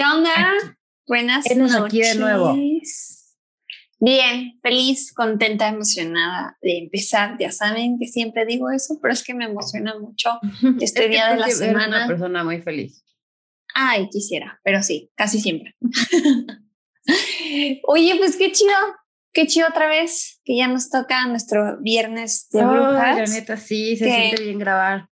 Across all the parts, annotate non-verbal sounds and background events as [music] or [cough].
¿Qué onda? Buenas noches. aquí de nuevo. Bien, feliz, contenta, emocionada de empezar. Ya saben que siempre digo eso, pero es que me emociona mucho [laughs] este día de la semana. una persona muy feliz. Ay, quisiera, pero sí, casi siempre. [laughs] Oye, pues qué chido, qué chido otra vez que ya nos toca nuestro viernes de brujas. la neta, sí, se siente bien grabar.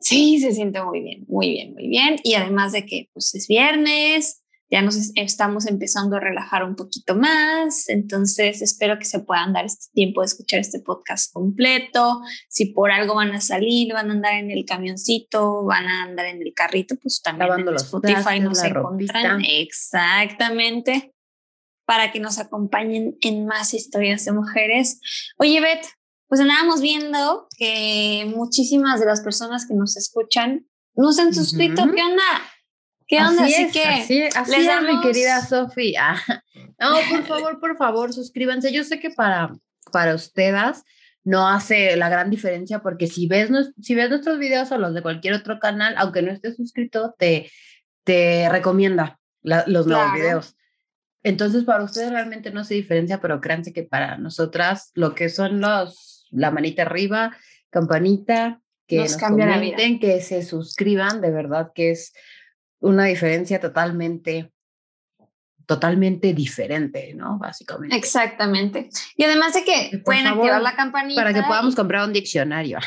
Sí, se siente muy bien, muy bien, muy bien. Y además de que pues es viernes, ya nos estamos empezando a relajar un poquito más, entonces espero que se puedan dar este tiempo de escuchar este podcast completo. Si por algo van a salir, van a andar en el camioncito, van a andar en el carrito, pues también en Spotify nos encuentran. Exactamente. Para que nos acompañen en más historias de mujeres. Oye, Beth, pues andábamos viendo que muchísimas de las personas que nos escuchan no se han suscrito. ¿Qué onda? ¿Qué onda? Así, es, que así, así es, mi querida Sofía. [laughs] No, por favor, por favor, suscríbanse. Yo sé que para, para ustedes no hace la gran diferencia porque si ves, si ves nuestros videos o los de cualquier otro canal, aunque no estés suscrito, te, te recomienda los nuevos videos. Entonces, para ustedes realmente no hace diferencia, pero créanse que para nosotras lo que son los la manita arriba, campanita, que nos, comenten, que se suscriban, de verdad que es una diferencia totalmente totalmente diferente, ¿no? Básicamente. Exactamente. Y además de que pueden activar la campanita. Para que podamos comprar un diccionario.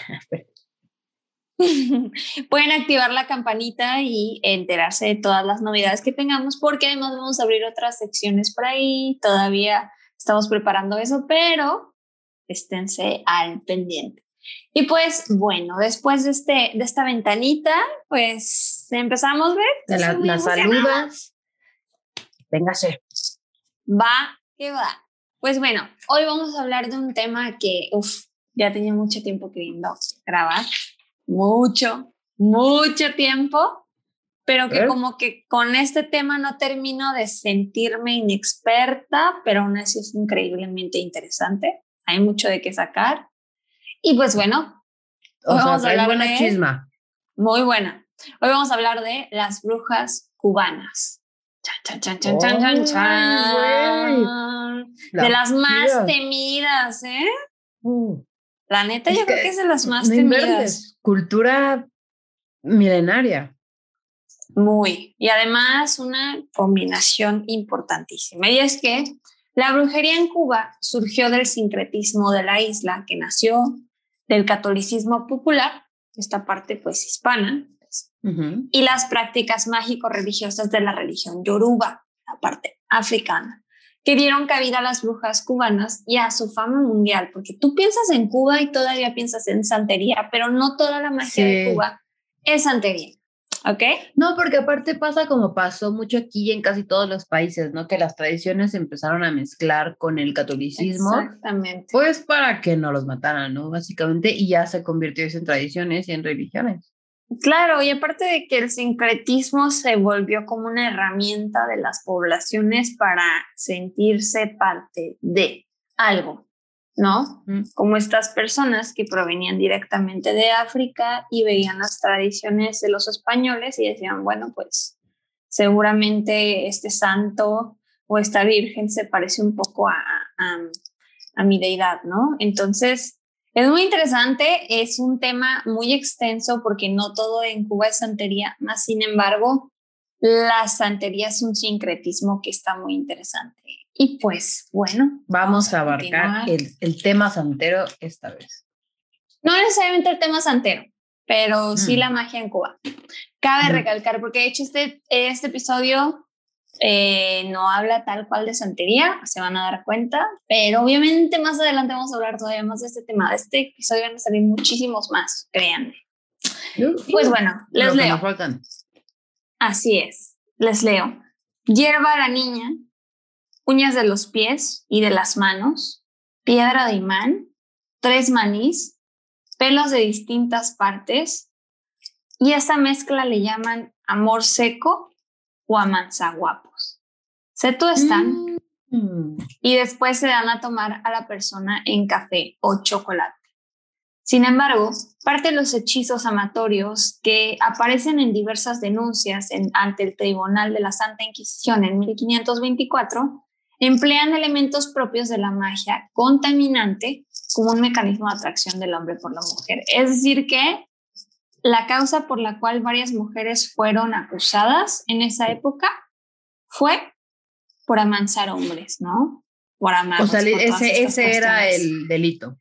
[laughs] pueden activar la campanita y enterarse de todas las novedades que tengamos, porque además vamos a abrir otras secciones por ahí. Todavía estamos preparando eso, pero esténse al pendiente. Y pues bueno, después de, este, de esta ventanita, pues empezamos a ver. De la, las saludas. Véngase. Va, que va. Pues bueno, hoy vamos a hablar de un tema que, uff, ya tenía mucho tiempo queriendo grabar. Mucho, mucho tiempo. Pero que como que con este tema no termino de sentirme inexperta, pero aún así es increíblemente interesante hay mucho de qué sacar. Y pues bueno, hoy vamos a hablar buena de, chisma. Muy buena. Hoy vamos a hablar de las brujas cubanas. Chan, chan, chan, chan, chan, chan, de las más temidas, ¿eh? Uh. La neta, yo creo que es de las más temidas. Cultura milenaria. Muy. Y además una combinación importantísima. Y es que la brujería en Cuba surgió del sincretismo de la isla, que nació del catolicismo popular, esta parte pues hispana, y las prácticas mágico-religiosas de la religión yoruba, la parte africana, que dieron cabida a las brujas cubanas y a su fama mundial, porque tú piensas en Cuba y todavía piensas en santería, pero no toda la magia de Cuba es santería. ¿Ok? No, porque aparte pasa como pasó mucho aquí y en casi todos los países, ¿no? Que las tradiciones empezaron a mezclar con el catolicismo. Exactamente. Pues para que no los mataran, ¿no? Básicamente, y ya se convirtió eso en tradiciones y en religiones. Claro, y aparte de que el sincretismo se volvió como una herramienta de las poblaciones para sentirse parte de algo, ¿no? Como estas personas que provenían directamente de África y veían las tradiciones de los españoles y decían, bueno, pues seguramente este santo o esta virgen se parece un poco a, a, mi deidad, ¿no? Entonces, es muy interesante, es un tema muy extenso porque no todo en Cuba es santería, más sin embargo, la santería es un sincretismo que está muy interesante. Y pues bueno. Vamos, a abarcar el, el, tema santero esta vez. No necesariamente el tema santero, pero sí mm. la magia en Cuba. Cabe mm. recalcar, porque de hecho este, este episodio eh, no habla tal cual de santería, se van a dar cuenta, pero obviamente más adelante vamos a hablar todavía más de este tema. De este episodio van a salir muchísimos más, créanme. Pues bueno, les leo. Así es, les leo. hierba la niña, uñas de los pies y de las manos, piedra de imán, tres manís, pelos de distintas partes, y esta mezcla le llaman amor seco o amanzaguapos. Se tuestan mm. y después se dan a tomar a la persona en café o chocolate. Sin embargo, parte de los hechizos amatorios que aparecen en diversas denuncias ante el Tribunal de la Santa Inquisición en 1524 emplean elementos propios de la magia contaminante como un mecanismo de atracción del hombre por la mujer. Es decir, que la causa por la cual varias mujeres fueron acusadas en esa época fue por amansar hombres, ¿no? Por amar. O sea, ese, ese era el delito.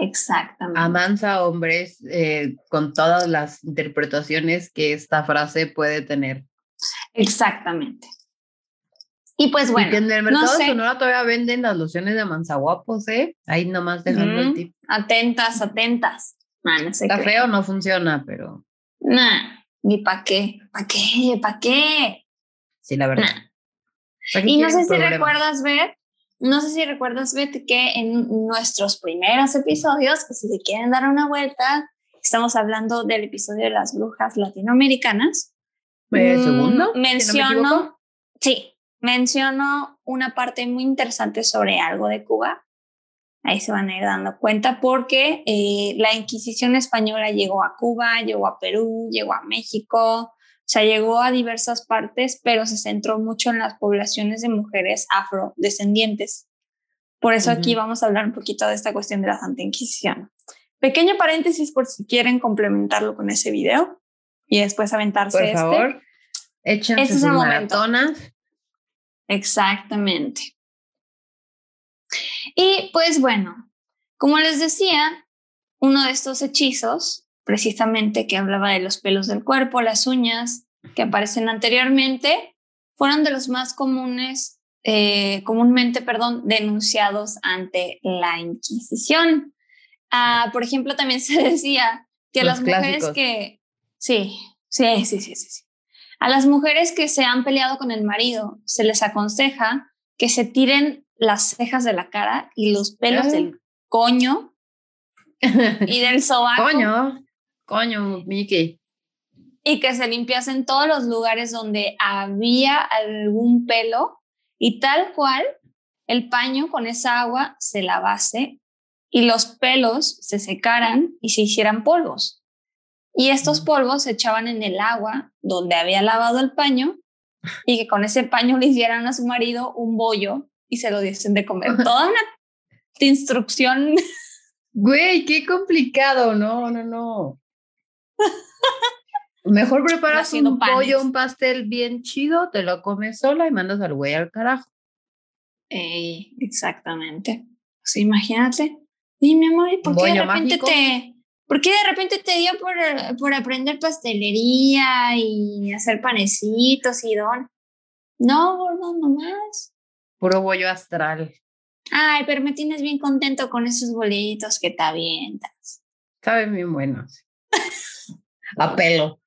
Exactamente. Amansa hombres eh, con todas las interpretaciones que esta frase puede tener. Exactamente. Y pues bueno. en el mercado no Sonora todavía venden las lociones de amansaguapos, ¿eh? Ahí nomás dejando el tip. Atentas, atentas. no Está feo, no funciona, pero. Nah, ni pa' qué. ¿Para qué? ¿Para qué? Sí, la verdad. Y no sé si recuerdas ver no sé si recuerdas, Beth, que en nuestros primeros episodios, que si se quieren dar una vuelta, estamos hablando del episodio de las brujas latinoamericanas. ¿El segundo? menciono, sí, menciono una parte muy interesante sobre algo de Cuba. Ahí se van a ir dando cuenta porque eh, la Inquisición española llegó a Cuba, llegó a Perú, llegó a México, o sea, llegó a diversas partes, pero se centró mucho en las poblaciones de mujeres afrodescendientes. Por eso aquí vamos a hablar un poquito de esta cuestión de la Santa Inquisición. Pequeño paréntesis por si quieren complementarlo con ese video y después aventarse por este. favor, échense este sus maratonas. Exactamente. Y pues bueno, como les decía, uno de estos hechizos precisamente que hablaba de los pelos del cuerpo, las uñas, que aparecen anteriormente, fueron de los más comunes, eh, comúnmente, perdón, denunciados ante la Inquisición. Ah, por ejemplo, también [laughs] se decía que las mujeres que, sí, sí, sí, sí, sí, a las mujeres que se han peleado con el marido se les aconseja que se tiren las cejas de la cara y los pelos ah. del coño y [laughs] del sobaco. Coño. Coño, Mickey. Y que se limpiasen todos los lugares donde había algún pelo y tal cual el paño con esa agua se lavase y los pelos se secaran y se hicieran polvos. Y estos polvos se echaban en el agua donde había lavado el paño y que con ese paño le hicieran a su marido un bollo y se lo diesen de comer. [laughs] Toda una instrucción. Güey, qué complicado, no, no, no. Mejor [laughs] preparas un pollo, un pastel bien chido, te lo comes sola y mandas al güey al carajo. exactamente. Pues imagínate. Y mi amor, por qué de repente te... ¿Por qué de repente te dio por, por aprender pastelería y hacer panecitos y don? No, gordo, nomás. Puro bollo astral. Ay, pero me tienes bien contento con esos bolitos que te avientas. Saben bien buenos. a pelo.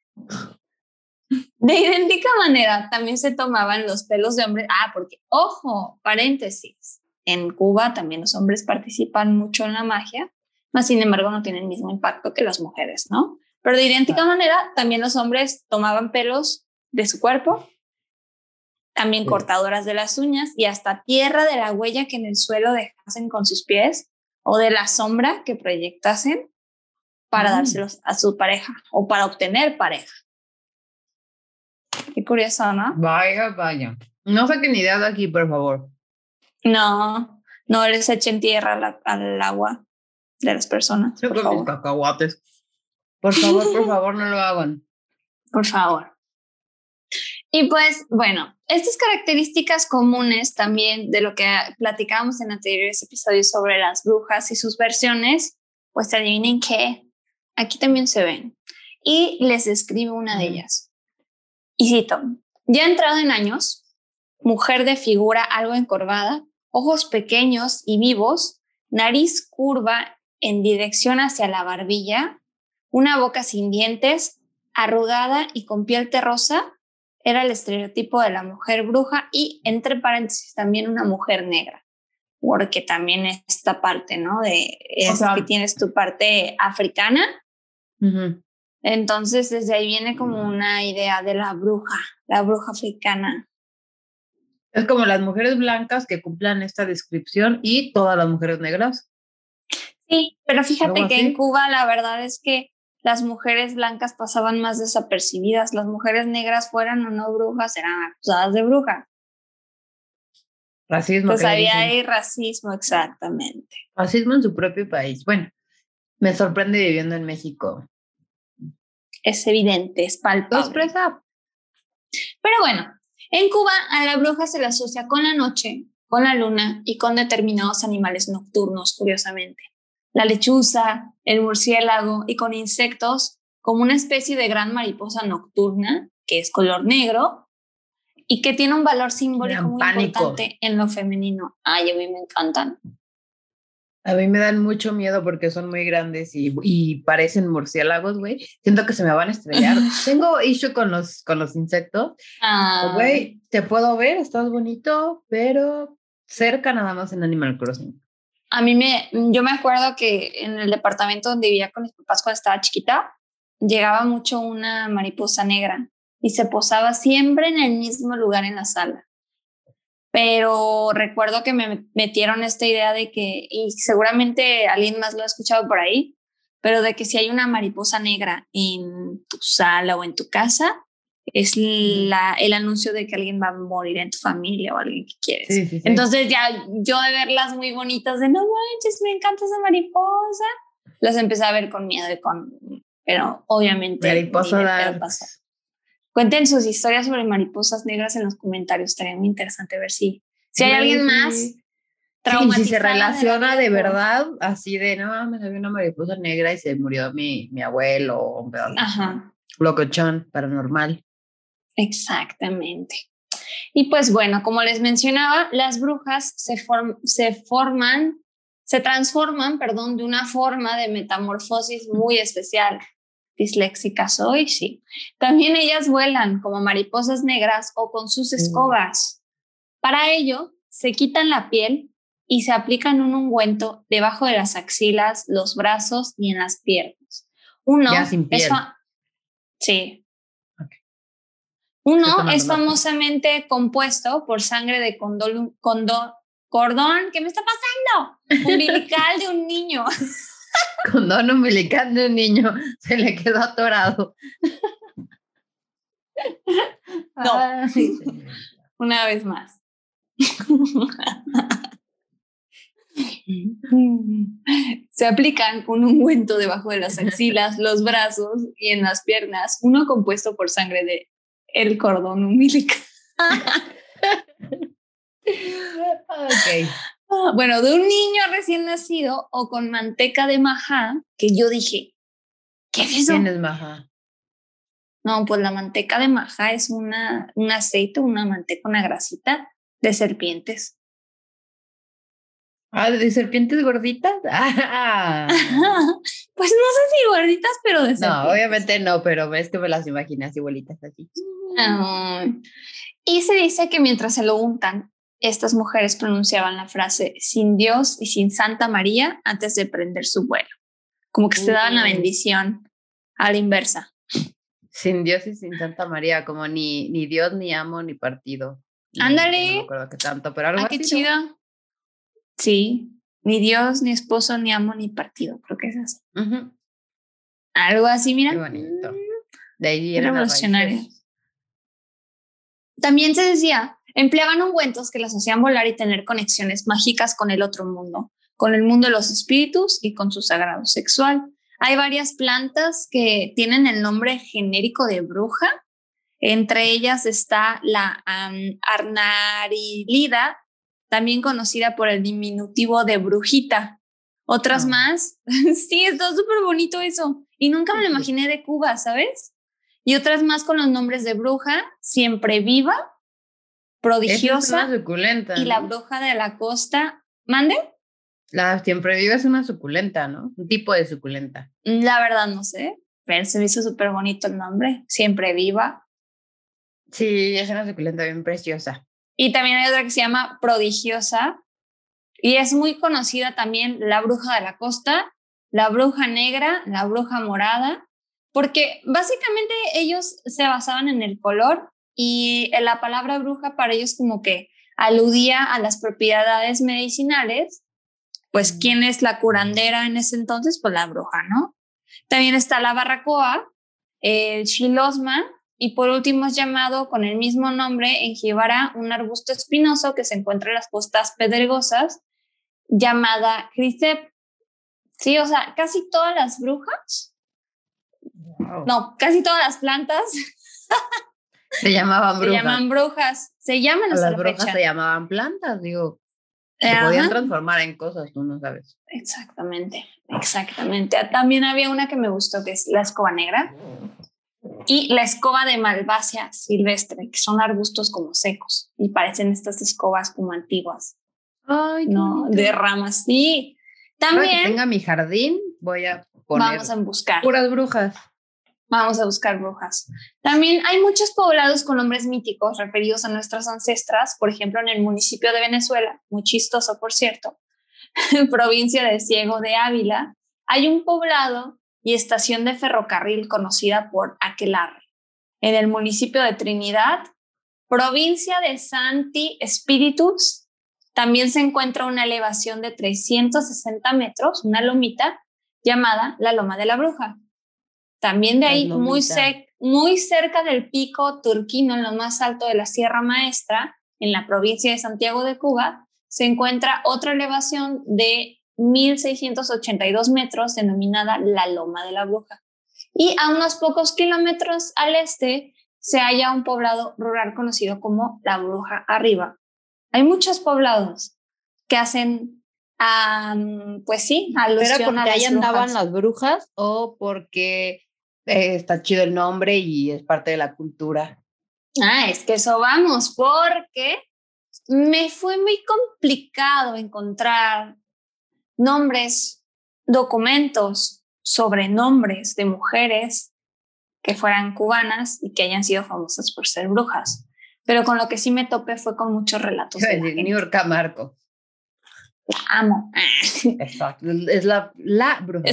De idéntica manera, también se tomaban los pelos de hombres. Ah, porque, ojo, paréntesis, en Cuba también los hombres participan mucho en la magia, mas sin embargo no tienen el mismo impacto que las mujeres, ¿no? Pero de idéntica manera, también los hombres tomaban pelos de su cuerpo, también cortadoras de las uñas y hasta tierra de la huella que en el suelo dejasen con sus pies o de la sombra que proyectasen para mm. dárselos a su pareja o para obtener pareja. Qué curioso, ¿no? Vaya, vaya. No saquen idea de aquí, por favor. No, no les echen tierra al agua de las personas. Yo por favor. cacahuates. Por favor, por [laughs] favor, no lo hagan. Por favor. Y pues, bueno, estas características comunes también de lo que platicábamos en anteriores episodios sobre las brujas y sus versiones, pues adivinen qué, Aquí también se ven. Y les escribo una de ellas. Y cito, ya entrado en años, mujer de figura algo encorvada, ojos pequeños y vivos, nariz curva en dirección hacia la barbilla, una boca sin dientes, arrugada y con piel terrosa, era el estereotipo de la mujer bruja y entre paréntesis también una mujer negra, porque también esta parte, ¿no? De es que tienes tu parte africana. Entonces desde ahí viene como una idea de la bruja, la bruja africana. Es como las mujeres blancas que cumplan esta descripción y todas las mujeres negras. Sí, pero fíjate que en Cuba la verdad es que las mujeres blancas pasaban más desapercibidas, las mujeres negras fueran o no brujas eran acusadas de bruja. Racismo. Pues había ahí racismo, exactamente. Racismo en su propio país. Bueno, me sorprende viviendo en México. Es evidente, es palpable. Pero bueno, en Cuba a la bruja se le asocia con la noche, con la luna y con determinados animales nocturnos, curiosamente la lechuza, el murciélago y con insectos como una especie de gran mariposa nocturna que es color negro y que tiene un valor simbólico muy importante en lo femenino. Ay, a mí me encantan. A mí me dan mucho miedo porque son muy grandes y, y parecen murciélagos, güey. Siento que se me van a estrellar. [laughs] Tengo issue con los, con los insectos. Ah. Güey, te puedo ver, estás bonito, pero cerca nada más en Animal Crossing. A mí me, yo me acuerdo que en el departamento donde vivía con mis papás cuando estaba chiquita, llegaba mucho una mariposa negra y se posaba siempre en el mismo lugar en la sala. Pero recuerdo que me metieron esta idea de que, y seguramente alguien más lo ha escuchado por ahí, pero de que si hay una mariposa negra en tu sala o en tu casa, es la, el anuncio de que alguien va a morir en tu familia o alguien que quieres. Entonces ya yo de verlas muy bonitas, de no manches, me encanta esa mariposa, las empecé a ver con miedo y con... Pero obviamente... Mariposa Cuenten sus historias sobre mariposas negras en los comentarios, estaría muy interesante ver si, si hay alguien más traumatizado. si se relaciona de, verdad, así de, no, me salió una mariposa negra y se murió mi, mi abuelo un. Ajá. Locochón, paranormal. Exactamente. Y pues bueno, como les mencionaba, las brujas se, se forman, se transforman, perdón, de una forma de metamorfosis muy especial. Disléxica soy, sí. También ellas vuelan como mariposas negras o con sus mm. escobas. Para ello, se quitan la piel y se aplican un ungüento debajo de las axilas, los brazos y en las piernas. Uno, ya sin piel. sí, uno es famosamente compuesto por sangre de condón, cordón, ¿qué me está pasando? Umbilical de un niño. [laughs] Condón umbilical de un niño, se le quedó atorado. No, [laughs] una vez más. [laughs] Se aplican un ungüento debajo de las axilas, los brazos y en las piernas, uno compuesto por sangre de el cordón umbilical. Ah, bueno, de un niño recién nacido o con manteca de majá, que yo dije, ¿qué es eso? ¿Quién es majá? No, pues la manteca de majá es una, un aceite, una manteca, una grasita de serpientes. Ah, de serpientes gorditas. Ah. [laughs] pues no sé si gorditas, pero de serpientes. No, obviamente no, pero ves que me las imaginas igualitas así. y se dice que mientras se lo untan, estas mujeres pronunciaban la frase sin Dios y sin Santa María antes de prender su vuelo. Como que se daban la bendición a la inversa. Sin Dios y sin Santa María, como ni, ni Dios, ni amo, ni partido. Ándale. No, acuerdo que tanto, pero algo ah, qué chido. Sí, ni Dios, ni esposo, ni amo, ni partido, creo que es así. Algo así, mira. Qué bonito. De ahí era revolucionario. También se decía, empleaban ungüentos que las hacían volar y tener conexiones mágicas con el otro mundo, con el mundo de los espíritus y con su sagrado sexual. Hay varias plantas que tienen el nombre genérico de bruja. Entre ellas está la arnarilida, también conocida por el diminutivo de brujita. Otras ah. más, [laughs] sí, está súper bonito eso. Y nunca me lo imaginé de Cuba, ¿sabes? Y otras más con los nombres de bruja, siempre viva, prodigiosa. suculenta. Y la bruja de la costa. ¿Mande? La siempre viva es una suculenta, ¿no? Un tipo de suculenta. La verdad no sé, pero se me hizo súper bonito el nombre. Siempre viva. Sí, es una suculenta bien preciosa. Y también hay otra que se llama prodigiosa. Y es muy conocida también la bruja de la costa, la bruja negra, la bruja morada, porque básicamente ellos se basaban en el color y la palabra bruja para ellos como que aludía a las propiedades medicinales, pues quién es la curandera en ese entonces, pues la bruja, ¿no? También está la barracoa, el chilosma y por último es llamado con el mismo nombre en Jibara un arbusto espinoso que se encuentra en las costas pedregosas llamada crisep. Sí, o sea, casi todas las brujas, no, casi todas las plantas se llamaban brujas. Se llaman brujas, se llaman las brujas se llamaban plantas, digo. Se podían transformar en cosas, tú no sabes. Exactamente, exactamente. También había una que me gustó, que es la escoba negra y la escoba de malvacia silvestre, que son arbustos como secos y parecen estas escobas como antiguas. Ay, no, de ramas. Sí. También. que tenga mi jardín, voy a poner. Vamos a buscar. Puras brujas. Vamos a buscar brujas. También hay muchos poblados con nombres míticos referidos a nuestras ancestras, por ejemplo, en el municipio de Venezuela, muy chistoso, por cierto, [laughs] provincia de Ciego de Ávila, hay un poblado y estación de ferrocarril conocida por Aquelarre. En el municipio de Trinidad, provincia de Santi Espíritus, también se encuentra una elevación de 360 metros, una lomita llamada la Loma de la Bruja. También de ahí, muy, muy cerca del pico turquino, en lo más alto de la Sierra Maestra, en la provincia de Santiago de Cuba, se encuentra otra elevación de 1.682 metros denominada la Loma de la Bruja. Y a unos pocos kilómetros al este se halla un poblado rural conocido como La Bruja Arriba. Hay muchos poblados que hacen, pues sí, alusión ¿Era porque ahí andaban las brujas o porque eh, está chido el nombre y es parte de la cultura. Ah, es que eso vamos, porque me fue muy complicado encontrar nombres, documentos sobre nombres de mujeres que fueran cubanas y que hayan sido famosas por ser brujas. Pero con lo que sí me topé fue con muchos relatos. De New York Marco la amo. [laughs] Exacto, es la, la bruja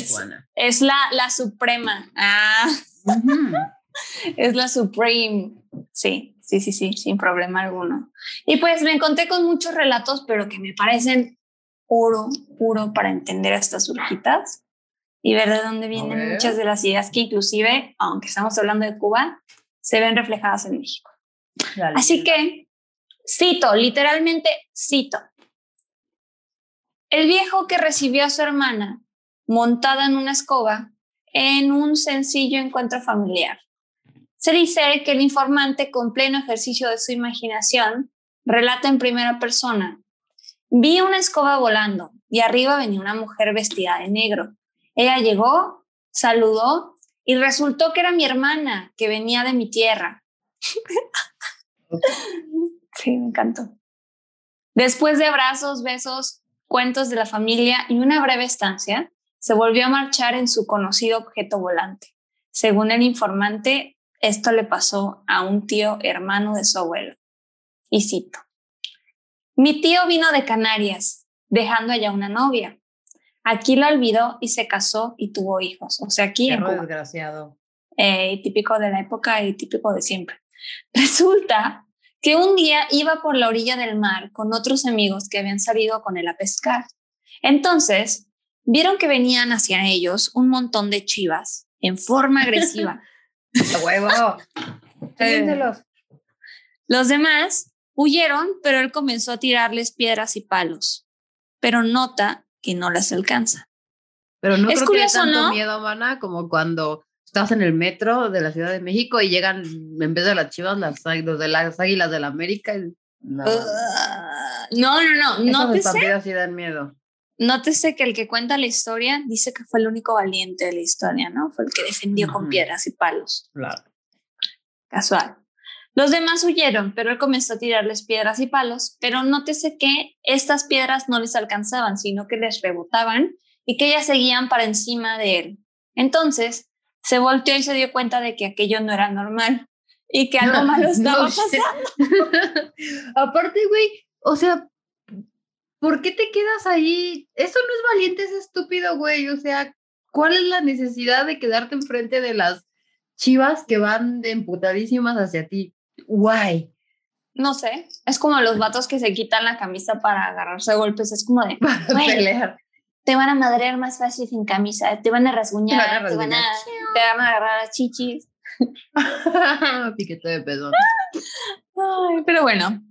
es, la, la suprema. Ah. es la supreme. Sí, sí, sí, sí, sin problema alguno. Y pues me encontré con muchos relatos, pero que me parecen puro, puro para entender estas urgitas y ver de dónde vienen muchas de las ideas que inclusive, aunque estamos hablando de Cuba, se ven reflejadas en México. Así que cito, literalmente cito. El viejo que recibió a su hermana montada en una escoba en un sencillo encuentro familiar. Se dice que el informante, con pleno ejercicio de su imaginación, relata en primera persona. Vi una escoba volando y arriba venía una mujer vestida de negro. Ella llegó, saludó y resultó que era mi hermana que venía de mi tierra. [laughs] sí, me encantó. Después de abrazos, besos, cuentos de la familia y una breve estancia, se volvió a marchar en su conocido objeto volante. Según el informante, esto le pasó a un tío hermano de su abuelo. Y cito, mi tío vino de Canarias, dejando allá una novia. Aquí la olvidó y se casó y tuvo hijos. O sea, aquí... en desgraciado. Eh, típico de la época y típico de siempre. [laughs] Resulta que un día iba por la orilla del mar con otros amigos que habían salido con él a pescar. Entonces, vieron que venían hacia ellos un montón de chivas en forma agresiva. [laughs] huevo! Los demás huyeron, pero él comenzó a tirarles piedras y palos, pero nota que no las alcanza. Pero no es creo curioso, que tanto miedo, mana, como cuando estás en el metro de la Ciudad de México y llegan, en vez de las chivas, las, los de las águilas de la América. no. no, no, no. Nótese, así dan miedo. Nótese que el que cuenta la historia dice que fue el único valiente de la historia, ¿no? Fue el que defendió con piedras y palos. Claro. Casual. Los demás huyeron, pero él comenzó a tirarles piedras y palos, pero nótese que estas piedras no les alcanzaban, sino que les rebotaban y que ellas seguían para encima de él. Entonces, se volteó y se dio cuenta de que aquello no era normal y que algo [laughs] malo estaba pasando. [laughs] Aparte, güey, o sea, ¿por qué te quedas ahí? Eso no es valiente, es estúpido, güey. O sea, ¿cuál es la necesidad de quedarte enfrente de las chivas que van emputadísimas hacia ti? Guay. No sé, es como los vatos que se quitan la camisa para agarrarse a golpes, es como de [laughs] para pelear. Te van a madrear más fácil sin camisa, te van a rasguñar, te van a, te van a, agarrar a chichis. [laughs] Piquete de pedón. Ay, pero bueno,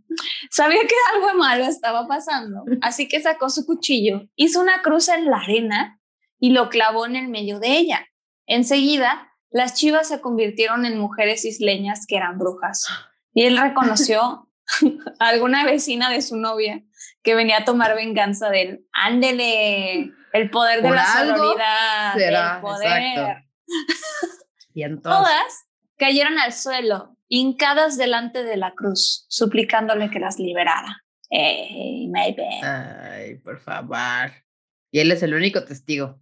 sabía que algo malo estaba pasando, así que sacó su cuchillo, hizo una cruz en la arena y lo clavó en el medio de ella. Enseguida, las chivas se convirtieron en mujeres isleñas que eran brujas. [gasps] Y él reconoció [laughs] a alguna vecina de su novia que venía a tomar venganza de él. Ándele, el poder de la sororidad, el poder. [laughs] Y entonces... Todas cayeron al suelo, hincadas delante de la cruz, suplicándole que las liberara. Hey, maybe. Ay, por favor. Y él es el único testigo.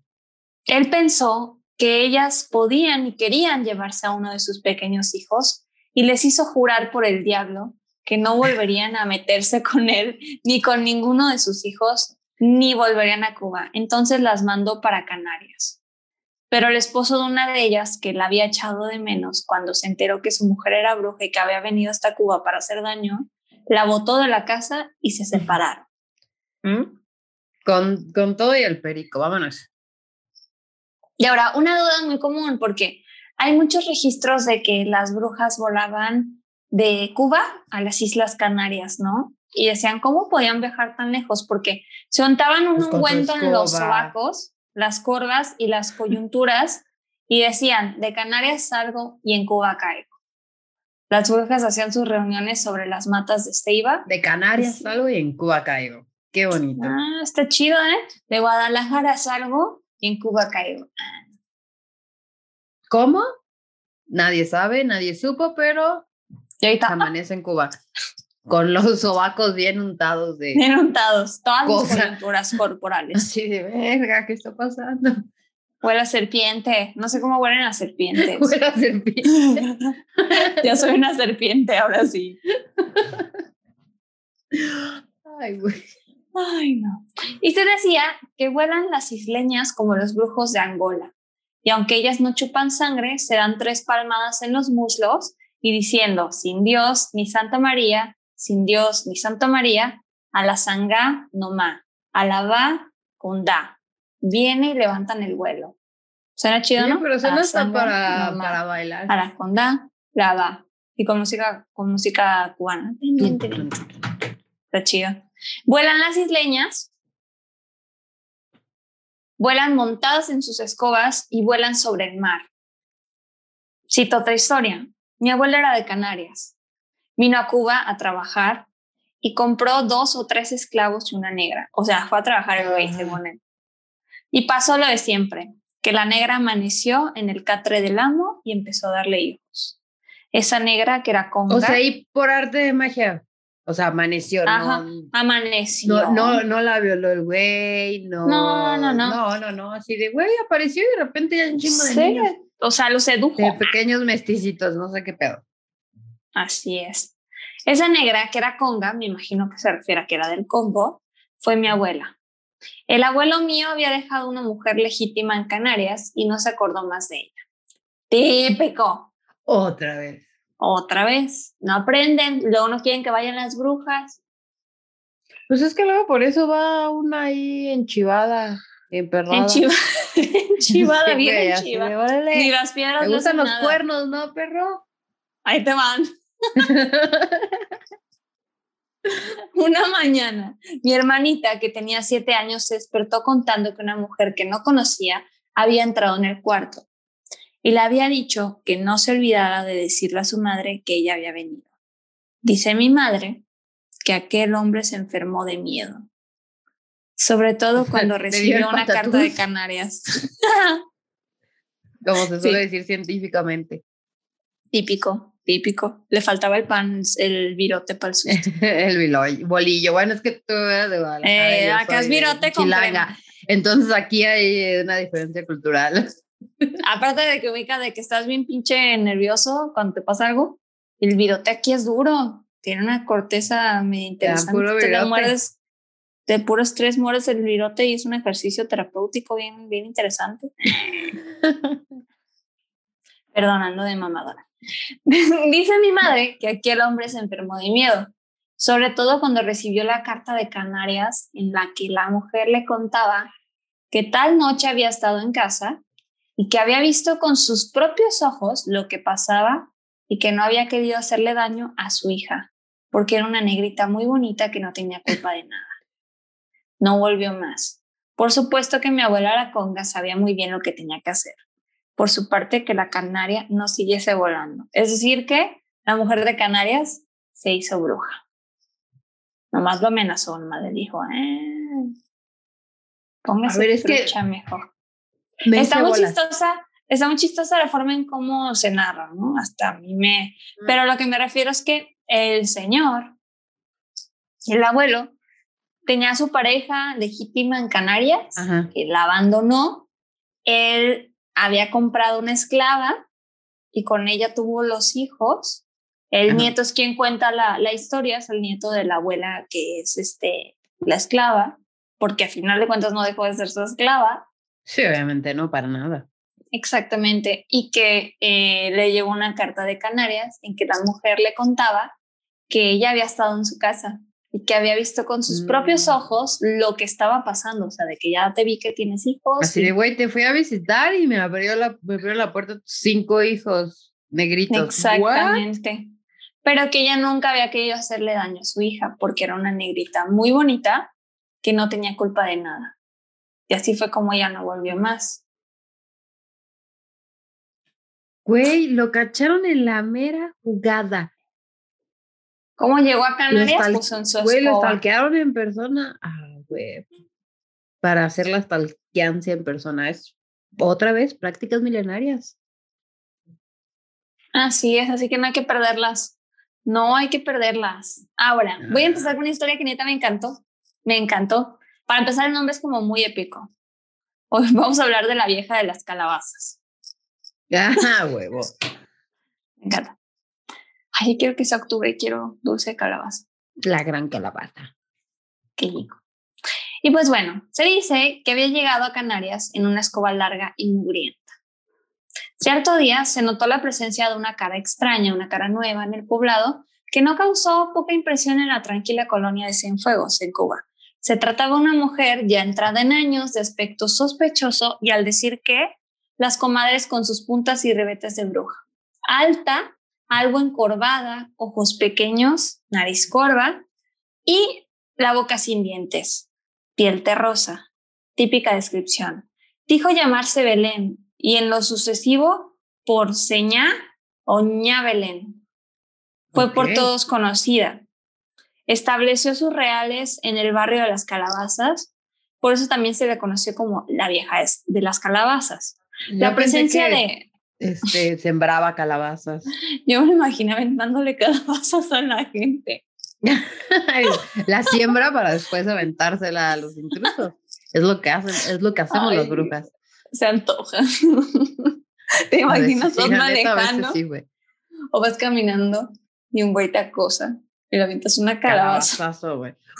Él pensó que ellas podían y querían llevarse a uno de sus pequeños hijos y les hizo jurar por el diablo que no volverían a meterse con él ni con ninguno de sus hijos, ni volverían a Cuba. Entonces las mandó para Canarias. Pero el esposo de una de ellas, que la había echado de menos cuando se enteró que su mujer era bruja y que había venido hasta Cuba para hacer daño, la botó de la casa y se separaron. ¿Mm? Con, con todo y el perico, vámonos. Y ahora, una duda muy común, porque hay muchos registros de que las brujas volaban de Cuba a las Islas Canarias, ¿no? Y decían, ¿cómo podían viajar tan lejos? Porque se untaban un Pues ungüento en los sobacos, las corvas y las coyunturas y decían, de Canarias salgo y en Cuba caigo. Las brujas hacían sus reuniones sobre las matas de Ceiba. De Canarias salgo y en Cuba caigo. Qué bonito. Ah, está chido, ¿eh? De Guadalajara salgo en Cuba caigo. ¿Cómo? Nadie sabe, nadie supo, pero Y ahorita amanece en Cuba. [laughs] Con los sobacos bien untados de... bien untados, todas las coyunturas corporales. [laughs] Así de verga, ¿qué está pasando? Huele a serpiente. No sé cómo huelen a serpientes. [laughs] Huele a serpiente. ya soy una serpiente, ahora sí. Ay, güey. Ay, no. Y se decía que vuelan las isleñas como los brujos de Angola. Y aunque ellas no chupan sangre, se dan tres palmadas en los muslos y diciendo, sin Dios ni Santa María, sin Dios ni Santa María, a la sangá no ma, a la va con da. Viene y levantan el vuelo. Suena chido, Oye, ¿no? pero eso A no la está sangá, para, no ma. para bailar. a la conda, la va. Y con música, con música cubana. Está chido. Vuelan las isleñas, vuelan montadas en sus escobas y vuelan sobre el mar. Cito otra historia. Mi abuela era de Canarias. Vino a Cuba a trabajar y compró dos o tres esclavos y una negra. O sea, fue a trabajar el güey, según él. Y pasó lo de siempre, que la negra amaneció en el catre del amo y empezó a darle hijos. Esa negra que era conga, O sea, y por arte de magia. O sea, amaneció, Ajá. no, amaneció. no, no, no la violó el güey, no. No, no, no. No, no, no. Así de güey, apareció y de repente ya un chingo de Sí, niños. O sea, lo sedujo. De pequeños mesticitos, no sé qué pedo. Así es. Esa negra que era conga, me imagino que se refiere a que era del Congo, fue mi abuela. El abuelo mío había dejado una mujer legítima en Canarias y no se acordó más de ella. Típico. Otra vez. Otra vez. No aprenden. Luego no quieren que vayan las brujas. Pues es que luego por eso va una ahí enchivada, emperrada. Enchiva- [laughs] Enchivada, [laughs] Sí, bien enchivada. "Órale, Ni las piedras Me gustan los nada. cuernos, ¿no, perro? Ahí te van. [laughs] Una mañana, mi hermanita, que tenía siete años, se despertó contando que una mujer que no conocía había entrado en el cuarto y le había dicho que no se olvidara de decirle a su madre que ella había venido. Dice mi madre que aquel hombre se enfermó de miedo, sobre todo [laughs] cuando recibió una carta de Canarias. Como se Sí. suele [laughs] decir científicamente. típico, típico. Le faltaba el pan, el virote para el susto. [laughs] el bolillo. Bueno, es que tú eres de Guadalajara. Eh, acá es virote con crema. Entonces aquí hay una diferencia cultural. Aparte de que ubica de que estás bien pinche nervioso cuando te pasa algo, el virote aquí es duro, tiene una corteza medio interesante. Te la muerdes, de puros tres mueres el virote y es un ejercicio terapéutico bien, bien interesante. [laughs] Perdonando de mamadora. [laughs] Dice mi madre que aquí el hombre se enfermó de miedo, sobre todo cuando recibió la carta de Canarias en la que la mujer le contaba que tal noche había estado en casa y que había visto con sus propios ojos lo que pasaba y que no había querido hacerle daño a su hija, porque era una negrita muy bonita que no tenía culpa de nada. No volvió más. Por supuesto que mi abuela la conga sabía muy bien lo que tenía que hacer. Por su parte, que la canaria no siguiese volando. Es decir, que la mujer de Canarias se hizo bruja. Nomás lo amenazó, nomás le dijo, eh, póngase a ver, es que mejor. Está muy chistosa, está muy chistosa la forma en cómo se narra, ¿no? Hasta a mí me... Mm. Pero lo que me refiero es que el señor, el abuelo, tenía a su pareja legítima en Canarias, que la abandonó. Él había comprado una esclava y con ella tuvo los hijos. El nieto es quien cuenta la, la, historia, es el nieto de la abuela que es este, la esclava, porque al final de cuentas no dejó de ser su esclava. Sí, obviamente no, para nada. Exactamente, y que eh, le llevó una carta de Canarias en que la mujer le contaba que ella había estado en su casa y que había visto con sus propios mm. ojos lo que estaba pasando, o sea, de que ya te vi que tienes hijos. Así de, güey, te fui a visitar y me abrió la, me abrió la puerta cinco hijos negritos. Exactamente. Pero que ella nunca había querido hacerle daño a su hija porque era una negrita muy bonita que no tenía culpa de nada. Y así fue como ella no volvió más. Güey, lo cacharon en la mera jugada. ¿Cómo llegó a Canarias? Pues en su Güey, lo stalkearon en persona. Ah, güey. Para hacer la stalkeancia en persona es otra vez prácticas milenarias. Así es, así que no hay que perderlas. No hay que perderlas. Ahora, voy a empezar con una historia que neta me encantó. Me encantó. Para empezar, el nombre es como muy épico. Hoy [laughs] vamos a hablar de la vieja de las calabazas. Ah, [laughs] huevo. me encanta. Ay, quiero que sea octubre y quiero dulce de calabaza. La gran calabaza. Qué rico. Y pues bueno, se dice que había llegado a Canarias en una escoba larga y mugrienta. Cierto día se notó la presencia de una cara extraña, una cara nueva en el poblado, que no causó poca impresión en la tranquila colonia de Cienfuegos, en Cuba. Se trataba de una mujer ya entrada en años, de aspecto sospechoso, y al decir que, las comadres con sus puntas y rebetes de bruja. Alta, algo encorvada, ojos pequeños, nariz corva y la boca sin dientes, piel terrosa. Típica descripción. Dijo llamarse Belén y en lo sucesivo por seña o ña Belén. Fue por todos conocida. Estableció sus reales en el barrio de las calabazas, por eso también se le conoció como la vieja de las calabazas. la presencia de este, [laughs] sembraba calabazas. Yo me imaginé aventándole [laughs] calabazas a la gente. la siembra para después aventársela a los intrusos. Es lo que hacen, es lo que hacemos las brujas. Se antoja. [laughs] Te imaginas vas manejando. o vas caminando y un güey te acosa y le avientas una calabaza.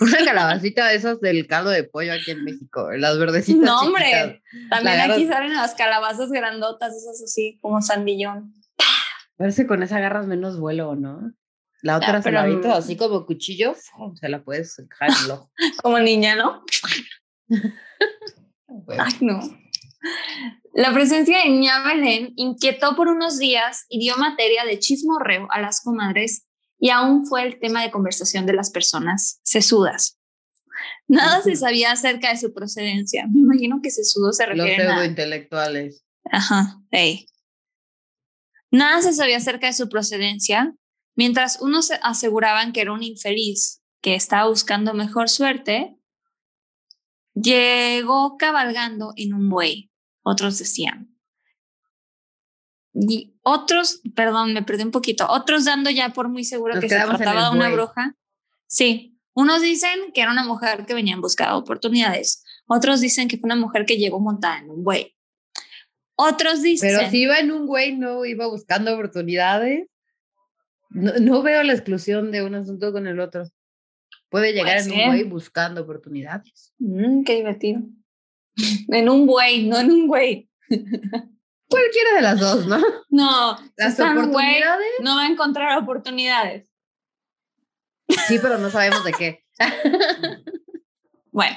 Una calabacita de esas del caldo de pollo aquí en México, las verdecitas. No, hombre, también aquí salen las calabazas grandotas, esas así, como sandillón. Parece con esa agarras menos vuelo, ¿no? La otra se la mm, así como cuchillo, se la puedes dejar en el ojo. [laughs] como niña, ¿no? [laughs] Ay, no. La presencia de Ña Belén inquietó por unos días y dio materia de chismorreo a las comadres y aún fue el tema de conversación de las personas sesudas. Nada se sabía acerca de su procedencia. Me imagino que sesudo se refiere Los intelectuales. Ajá, hey. Nada se sabía acerca de su procedencia, mientras unos aseguraban que era un infeliz que estaba buscando mejor suerte, llegó cabalgando en un buey, otros decían. Y otros, perdón, me perdí un poquito, otros dando ya por muy seguro que se trataba de una bruja. Sí, unos dicen que era una mujer que venía en busca de oportunidades, otros dicen que fue una mujer que llegó montada en un buey. Otros dicen... Pero si iba en un güey, no iba buscando oportunidades. No, veo la exclusión de un asunto con el otro. Puede llegar en un güey buscando oportunidades. Mm, qué divertido. [laughs] en un güey, no en un güey. [laughs] Cualquiera de las dos, ¿no? [laughs] No, las oportunidades. no va a encontrar oportunidades. Sí, pero no sabemos de qué. [laughs] bueno,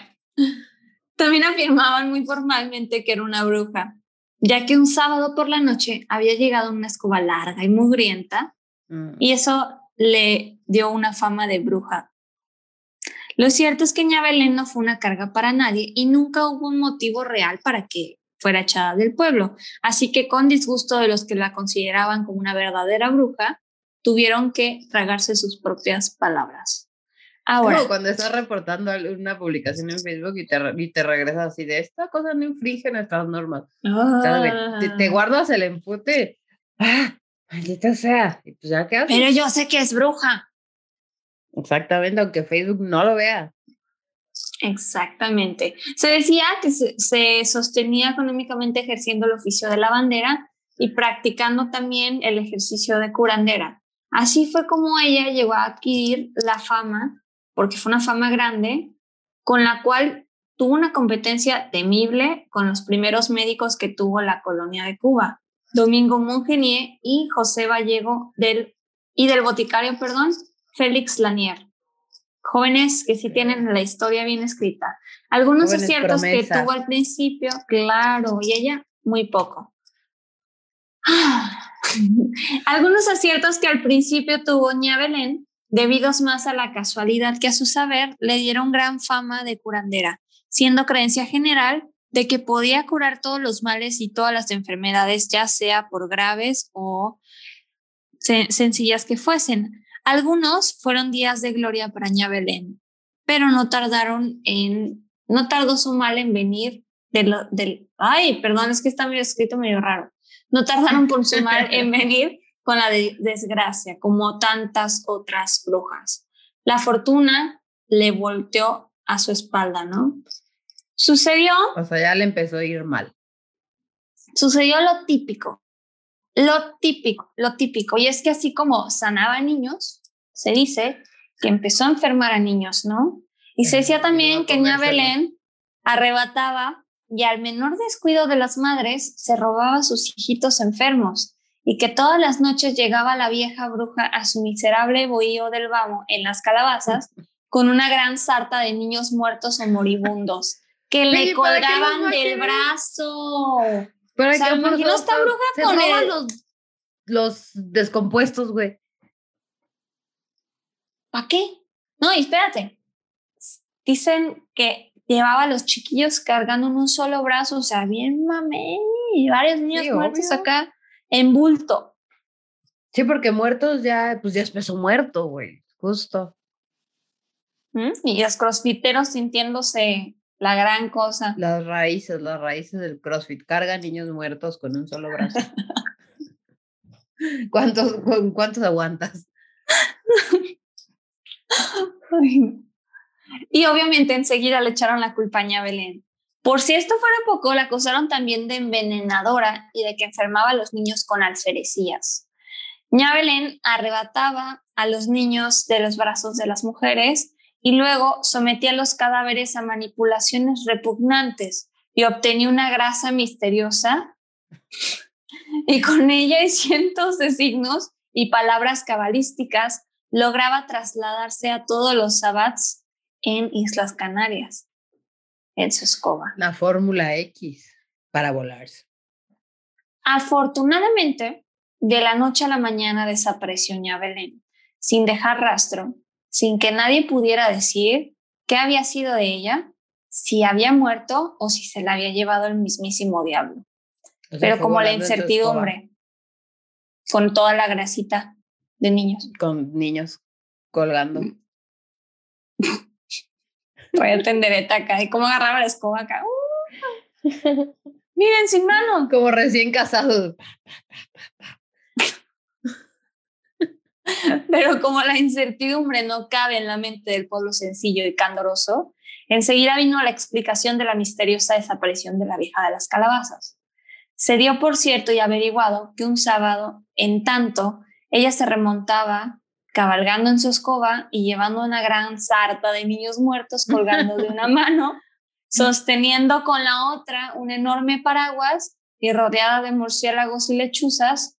también afirmaban muy formalmente que era una bruja, ya que un sábado por la noche había llegado una escoba larga y mugrienta mm. y eso le dio una fama de bruja. Lo cierto es que Ña Belén no fue una carga para nadie y nunca hubo un motivo real para que fuera echada del pueblo. Así que con disgusto de los que la consideraban como una verdadera bruja, tuvieron que tragarse sus propias palabras. Ahora, como cuando estás reportando una publicación en Facebook y te, y te regresas así de esta cosa no infringe nuestras normas. te, ah. guardas el empute. ¡Ah! Maldita sea. Y pues ya Pero yo sé que es bruja. Exactamente, aunque Facebook no lo vea. Exactamente. Se decía que se, sostenía económicamente ejerciendo el oficio de la bandera y practicando también el ejercicio de curandera. Así fue como ella llegó a adquirir la fama, porque fue una fama grande, con la cual tuvo una competencia temible con los primeros médicos que tuvo la colonia de Cuba, Domingo Mongenier y José Vallego del, y del boticario, perdón, Félix Lanier jóvenes que sí tienen la historia bien escrita. Algunos aciertos que tuvo al principio, claro, y ella muy poco. [laughs] Algunos aciertos que al principio tuvo Ña Belén, debidos más a la casualidad que a su saber, le dieron gran fama de curandera, siendo creencia general de que podía curar todos los males y todas las enfermedades, ya sea por graves o sencillas que fuesen. Algunos fueron días de gloria para Ña Belén, pero no tardaron en, no tardó su mal en venir del, del, ay, perdón, es que está medio escrito medio raro. No tardaron por su mal en [laughs] venir con la desgracia, como tantas otras brujas. La fortuna le volteó a su espalda, ¿no? Sucedió. O sea, ya le empezó a ir mal. Sucedió lo típico lo típico, lo típico. Y es que así como sanaba niños, se dice que empezó a enfermar a niños, ¿no? Y se decía también que Ña Belén arrebataba y al menor descuido de las madres se robaba a sus hijitos enfermos y que todas las noches llegaba la vieja bruja a su miserable bohío del vamo en las calabazas [laughs] con una gran sarta de niños muertos o moribundos que le colgaban del brazo. Pero o sea, imagino esta bruja con los, los descompuestos, güey. ¿Para qué? No, espérate. Dicen que llevaba a los chiquillos cargando en un solo brazo, o sea, bien mamé, y varios niños muertos acá en bulto. Sí, porque muertos ya, pues ya es peso muerto, güey, justo. ¿Mm? Y los crossfiteros sintiéndose la gran cosa. Las raíces, las raíces del CrossFit. Carga niños muertos con un solo brazo. [laughs] ¿Cuántos, ¿Cuántos aguantas? [laughs] Y obviamente enseguida le echaron la culpa a Belén. Por si esto fuera poco, la acusaron también de envenenadora y de que enfermaba a los niños con alferecías. Ña Belén arrebataba a los niños de los brazos de las mujeres y luego sometía los cadáveres a manipulaciones repugnantes y obtenía una grasa misteriosa [laughs] y con ella y cientos de signos y palabras cabalísticas lograba trasladarse a todos los sabbats en Islas Canarias, en su escoba. La fórmula X para volarse. Afortunadamente, de la noche a la mañana desapareció Ña Belén, sin dejar rastro sin que nadie pudiera decir qué había sido de ella, si había muerto o si se la había llevado el mismísimo diablo. Pero como la incertidumbre, con toda la grasita de niños. Con niños colgando. Voy a tendereta acá. ¿Y cómo agarraba la escoba acá? [laughs] Miren, sin mano. Como recién casado. [laughs] Pero como la incertidumbre no cabe en la mente del pueblo sencillo y candoroso, enseguida vino la explicación de la misteriosa desaparición de la vieja de las calabazas. Se dio por cierto y averiguado que un sábado, en tanto ella se remontaba cabalgando en su escoba y llevando una gran sarta de niños muertos colgando de una [laughs] mano, sosteniendo con la otra un enorme paraguas y rodeada de murciélagos y lechuzas.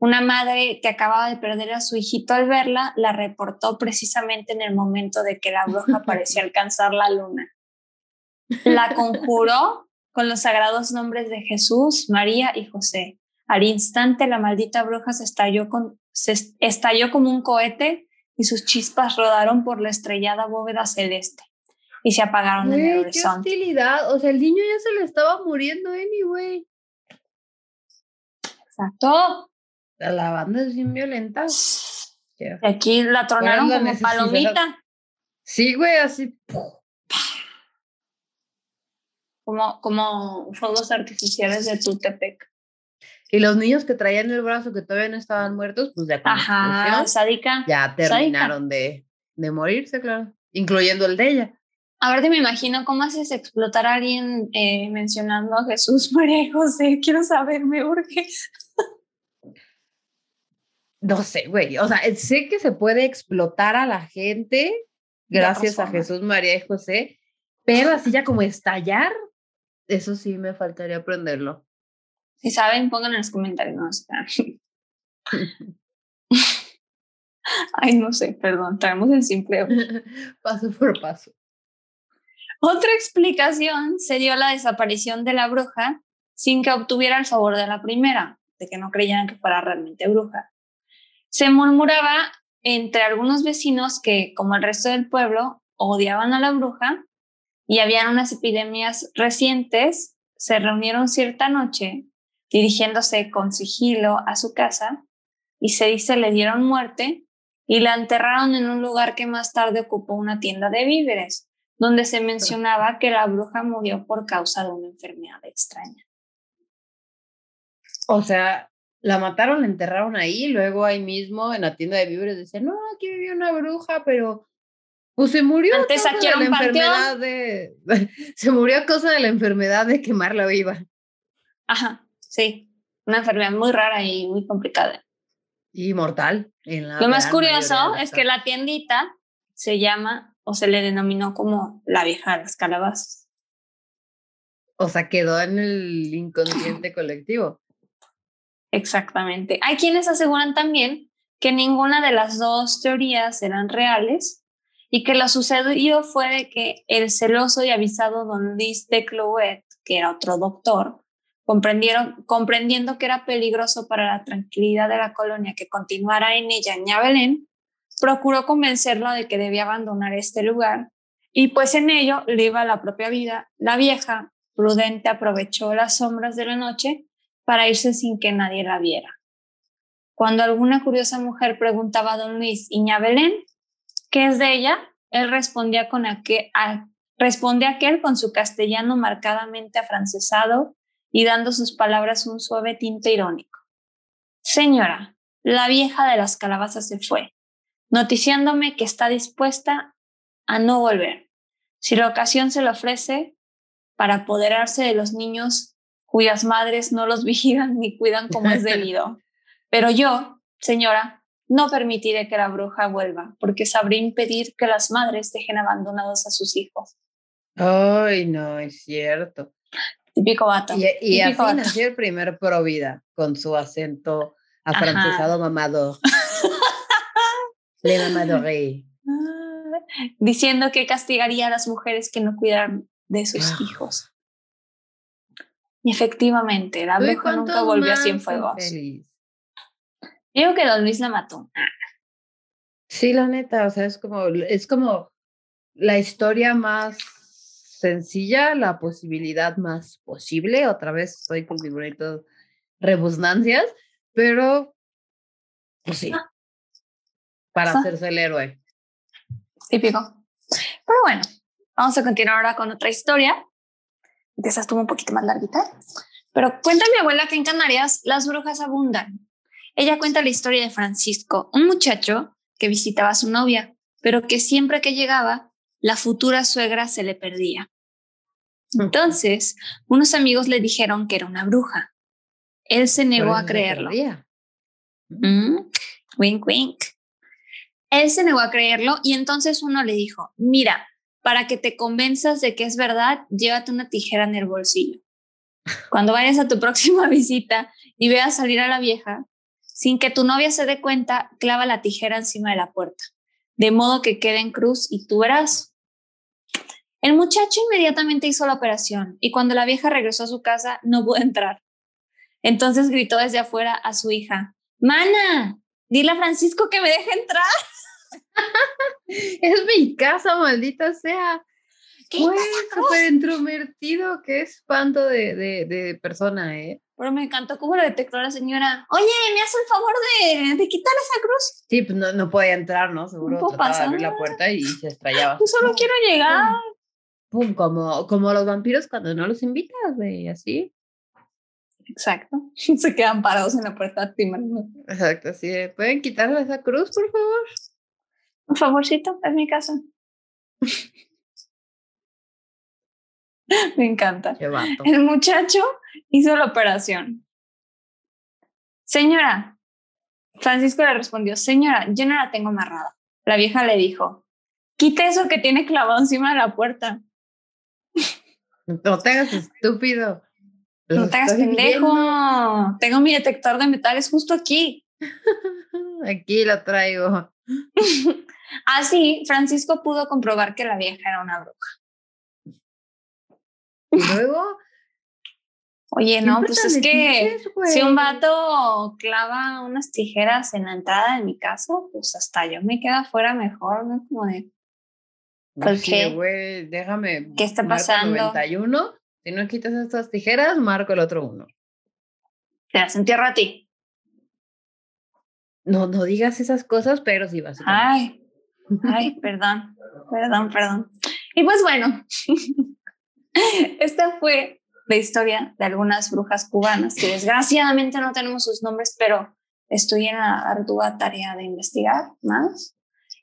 Una madre que acababa de perder a su hijito al verla, la reportó precisamente en el momento de que la bruja [laughs] parecía alcanzar la luna. La conjuró con los sagrados nombres de Jesús, María y José. Al instante la maldita bruja se estalló con se estalló como un cohete y sus chispas rodaron por la estrellada bóveda celeste y se apagaron en el horizonte. ¡Qué hostilidad! O sea, el niño ya se le estaba muriendo anyway. Exacto. La banda es bien violenta. Y aquí la tronaron como palomita. Sí, güey, así. Como, como fuegos artificiales de Tutepec. Y los niños que traían el brazo que todavía no estaban muertos, pues ya Ajá, sádica. ya terminaron de, de morirse, claro, incluyendo el de ella. A ver, te me imagino cómo haces explotar a alguien eh, mencionando a Jesús, María y José. Quiero saber, me urge. No sé, güey. O sea, sé que se puede explotar a la gente gracias a Jesús, María y José, pero así ya como estallar, eso sí me faltaría aprenderlo. Si saben, pongan en los comentarios. [laughs] Ay, no sé, perdón, traemos el simple. [laughs] paso por paso. Otra explicación se dio la desaparición de la bruja sin que obtuviera el favor de la primera, de que no creían que fuera realmente bruja. Se murmuraba entre algunos vecinos que, como el resto del pueblo, odiaban a la bruja y habían unas epidemias recientes, se reunieron cierta noche dirigiéndose con sigilo a su casa y se dice le dieron muerte y la enterraron en un lugar que más tarde ocupó una tienda de víveres, donde se mencionaba que la bruja murió por causa de una enfermedad extraña. O sea, la mataron, la enterraron ahí, luego ahí mismo en la tienda de víveres dicen, no, aquí vivía una bruja, pero pues se murió. Antes aquí era un enfermedad de, [laughs] se murió a causa de la enfermedad de quemarla viva. Ajá. Sí, una enfermedad muy rara y muy complicada. Y mortal. Lo más curioso es que la tiendita se llama o se le denominó como la vieja de las calabazas. O sea, quedó en el inconsciente colectivo. Exactamente. Hay quienes aseguran también que ninguna de las dos teorías eran reales y que lo sucedido fue de que el celoso y avisado don Luis de Clouet, que era otro doctor, comprendieron, comprendiendo que era peligroso para la tranquilidad de la colonia que continuara en ella ña Belén, procuró convencerlo de que debía abandonar este lugar y pues en ello le iba la propia vida. La vieja, prudente, aprovechó las sombras de la noche para irse sin que nadie la viera. Cuando alguna curiosa mujer preguntaba a don Luis y ña Belén, ¿qué es de ella? Él respondía con aquel, a, respondía aquel con su castellano marcadamente afrancesado y dando sus palabras un suave tinte irónico. Señora, la vieja de las calabazas se fue, noticiándome que está dispuesta a no volver, si la ocasión se le ofrece, para apoderarse de los niños cuyas madres no los [laughs] vigilan ni cuidan como es debido. Pero yo, señora, no permitiré que la bruja vuelva, porque sabré impedir que las madres dejen abandonados a sus hijos. Ay, no, es cierto. Típico vato. Y, así nació el primer pro vida, con su acento afrancesado mamado. Le mamado [laughs] rey. Diciendo que castigaría a las mujeres que no cuidaran de sus ah. hijos. Y efectivamente, la bruja nunca volvió a Cienfuegos. Digo que Don Luis la mató. Sí, la neta, o sea, es como, es como la historia más sencilla, la posibilidad más posible. Otra vez estoy con mi bonito rebusnancias, pero pues sí, ah. para hacerse el héroe. Típico. Pero bueno, vamos a continuar ahora con otra historia. Esa estuvo un poquito más larguita. Pero cuenta mi abuela que en Canarias las brujas abundan. Ella cuenta la historia de Francisco, un muchacho que visitaba a su novia, pero que siempre que llegaba la futura suegra se le perdía. Entonces, unos amigos le dijeron que era una bruja. Él se negó a creerlo. Mm, wink, wink. Él se negó a creerlo y entonces uno le dijo, mira, para que te convenzas de que es verdad, llévate una tijera en el bolsillo. Cuando vayas a tu próxima [laughs] visita y veas salir a la vieja, sin que tu novia se dé cuenta, clava la tijera encima de la puerta, de modo que quede en cruz y tú verás. El muchacho inmediatamente hizo la operación y cuando la vieja regresó a su casa no pudo [laughs] entrar. Entonces gritó desde afuera a su hija, Mana, dile a Francisco que me deje entrar. [laughs] es mi casa, maldita sea. ¿Qué súper introvertido, qué espanto de, de, de, persona, ¿eh? Pero me encantó cómo lo detectó la señora. Oye, ¿me hace el favor de, de quitar esa cruz? Sí, pues no, no podía entrar, ¿no? Seguro no trataba de abrir la puerta y se estrellaba. Pues solo quiero llegar. Pum, como, como los vampiros cuando no los invitas, güey, así. Exacto. [laughs] Se quedan parados en la puerta Exacto, así ¿Pueden quitarle esa cruz, por favor? Un favorcito, es mi caso. [laughs] [laughs] Me encanta. El muchacho hizo la operación. Señora, Francisco le respondió, señora, yo no la tengo amarrada. La vieja le dijo, quite eso que tiene clavado encima de la puerta. No te hagas estúpido. no te hagas pendejo. Tengo mi detector de metales justo aquí. [laughs] aquí lo traigo. [laughs] Así, Francisco pudo comprobar que la vieja era una bruja. Y luego. Oye, no, pues es que si un vato clava unas tijeras en la entrada de mi casa, pues hasta yo me quedo afuera mejor, ¿no? Como de. ¿Por qué? güey, déjame. ¿Qué está pasando? 91. Si no quitas estas tijeras, marco el otro uno. Te las entierro a ti. No, no digas esas cosas, pero sí vas a. Ay, ay, perdón, perdón, perdón. Y pues bueno, [laughs] [laughs] esta fue la historia de algunas brujas cubanas que desgraciadamente no tenemos sus nombres, pero estoy en la ardua tarea de investigar más.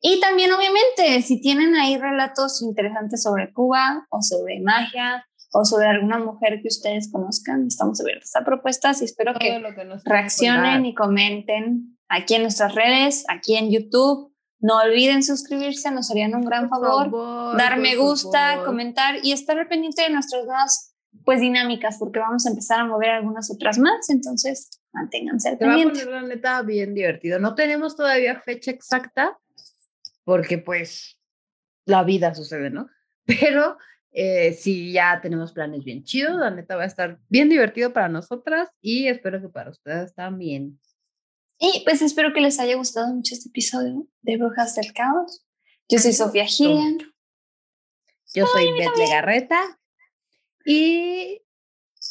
Y también, obviamente, si tienen ahí relatos interesantes sobre Cuba o sobre magia o sobre alguna mujer que ustedes conozcan, estamos abiertos a propuestas y espero que, reaccionen y comenten aquí en nuestras redes, aquí en YouTube. No olviden suscribirse, nos harían un gran favor, dar me gusta, comentar y estar al pendiente de nuestras nuevas pues dinámicas porque vamos a empezar a mover algunas otras más, entonces manténganse al pendiente. Va a poner la neta bien divertido. No tenemos todavía fecha exacta porque pues la vida sucede, ¿no? [laughs] Pero eh, sí, ya tenemos planes bien chidos, la neta va a estar bien divertido para nosotras y espero que para ustedes también. Y pues espero que les haya gustado mucho este episodio de Brujas del Caos. Yo soy Sofía Gillian. Yo soy Beth Legarreta. Y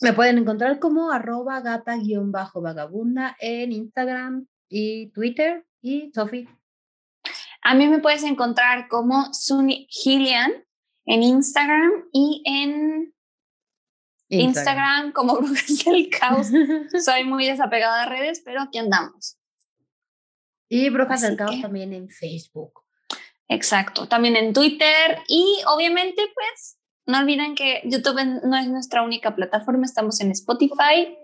me pueden encontrar como arroba gata-vagabunda en Instagram y Twitter. Y Sofi. A mí me puedes encontrar como Sunny Gillian en Instagram y en Instagram, como [laughs] Brujas del Caos. [laughs] Soy muy desapegada de redes, pero aquí andamos. Y Brujas del Caos también en Facebook. Exacto, también en Twitter y obviamente pues no olviden que YouTube no es nuestra única plataforma, estamos en Spotify,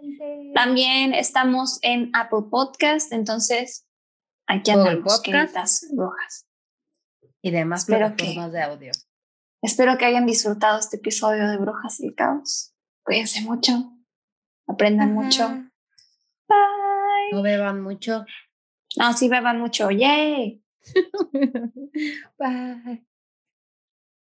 también estamos en Apple Podcast, entonces aquí andamos, queridas brujas. Y demás plataformas de audio. Espero que hayan disfrutado este episodio de Brujas y Caos. Cuídense mucho. Aprendan mucho. Bye. No beban mucho. No, sí beban mucho. Yay. [laughs] Bye.